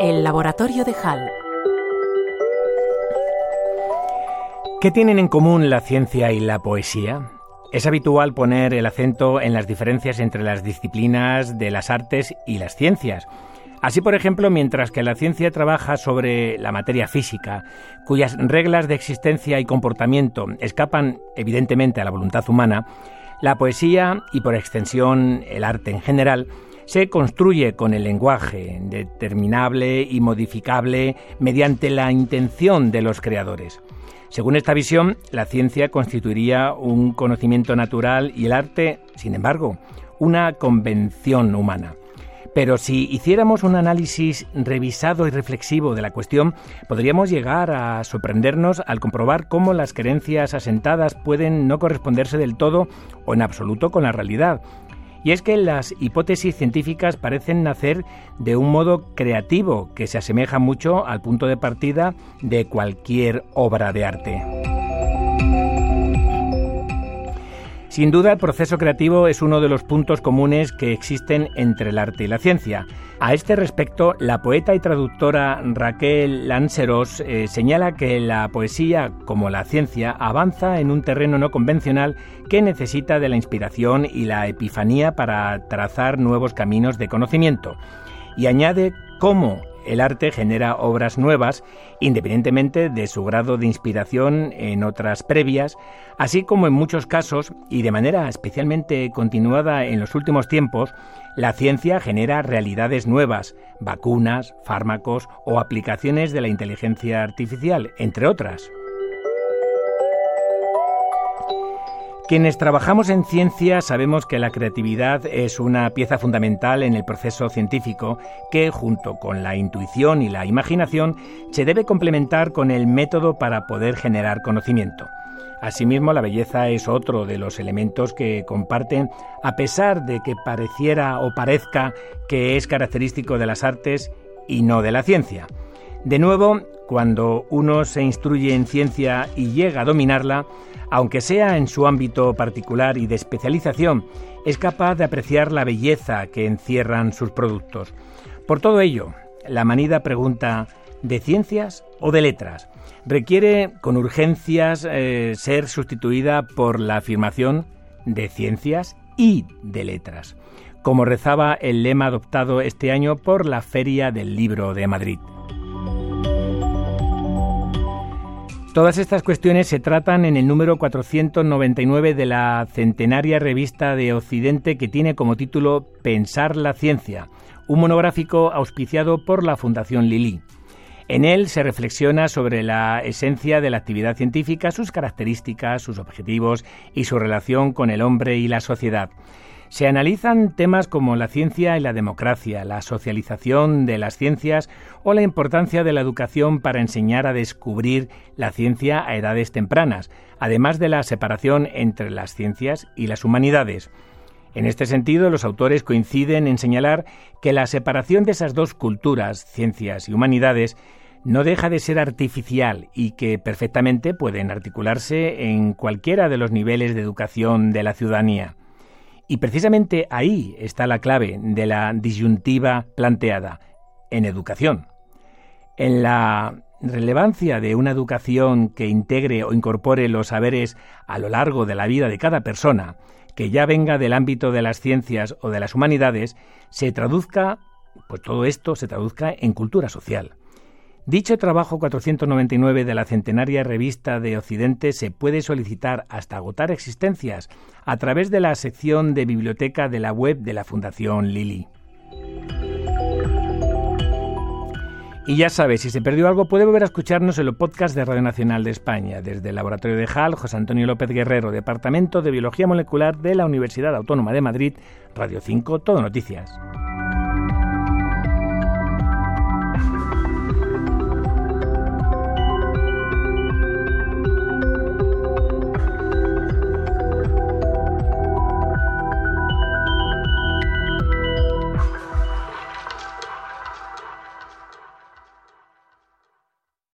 El laboratorio de Hall. ¿Qué tienen en común la ciencia y la poesía? Es habitual poner el acento en las diferencias entre las disciplinas de las artes y las ciencias. Así, por ejemplo, mientras que la ciencia trabaja sobre la materia física, cuyas reglas de existencia y comportamiento escapan evidentemente a la voluntad humana, la poesía y por extensión el arte en general se construye con el lenguaje, determinable y modificable mediante la intención de los creadores. Según esta visión, la ciencia constituiría un conocimiento natural y el arte, sin embargo, una convención humana. Pero si hiciéramos un análisis revisado y reflexivo de la cuestión, podríamos llegar a sorprendernos al comprobar cómo las creencias asentadas pueden no corresponderse del todo o en absoluto con la realidad. Y es que las hipótesis científicas parecen nacer de un modo creativo que se asemeja mucho al punto de partida de cualquier obra de arte. Sin duda, el proceso creativo es uno de los puntos comunes que existen entre el arte y la ciencia. A este respecto, la poeta y traductora Raquel Lanceros eh, señala que la poesía, como la ciencia, avanza en un terreno no convencional que necesita de la inspiración y la epifanía para trazar nuevos caminos de conocimiento. Y añade cómo el arte genera obras nuevas, independientemente de su grado de inspiración en otras previas, así como en muchos casos, y de manera especialmente continuada en los últimos tiempos, la ciencia genera realidades nuevas, vacunas, fármacos o aplicaciones de la inteligencia artificial, entre otras. Quienes trabajamos en ciencia sabemos que la creatividad es una pieza fundamental en el proceso científico que, junto con la intuición y la imaginación, se debe complementar con el método para poder generar conocimiento. Asimismo, la belleza es otro de los elementos que comparten, a pesar de que pareciera o parezca que es característico de las artes y no de la ciencia. De nuevo, cuando uno se instruye en ciencia y llega a dominarla, aunque sea en su ámbito particular y de especialización, es capaz de apreciar la belleza que encierran sus productos. Por todo ello, la manida pregunta ¿de ciencias o de letras? Requiere con urgencias eh, ser sustituida por la afirmación de ciencias y de letras, como rezaba el lema adoptado este año por la Feria del Libro de Madrid. Todas estas cuestiones se tratan en el número 499 de la centenaria revista de Occidente que tiene como título Pensar la ciencia, un monográfico auspiciado por la Fundación Lili. En él se reflexiona sobre la esencia de la actividad científica, sus características, sus objetivos y su relación con el hombre y la sociedad. Se analizan temas como la ciencia y la democracia, la socialización de las ciencias o la importancia de la educación para enseñar a descubrir la ciencia a edades tempranas, además de la separación entre las ciencias y las humanidades. En este sentido, los autores coinciden en señalar que la separación de esas dos culturas, ciencias y humanidades, no deja de ser artificial y que perfectamente pueden articularse en cualquiera de los niveles de educación de la ciudadanía. Y precisamente ahí está la clave de la disyuntiva planteada, en educación. En la relevancia de una educación que integre o incorpore los saberes a lo largo de la vida de cada persona, que ya venga del ámbito de las ciencias o de las humanidades, se traduzca, pues todo esto se traduzca en cultura social. Dicho trabajo 499 de la centenaria revista de Occidente se puede solicitar hasta agotar existencias a través de la sección de biblioteca de la web de la Fundación Lili. Y ya sabes, si se perdió algo, puede volver a escucharnos en los podcasts de Radio Nacional de España, desde el Laboratorio de HAL, José Antonio López Guerrero, Departamento de Biología Molecular de la Universidad Autónoma de Madrid, Radio 5, Todo Noticias.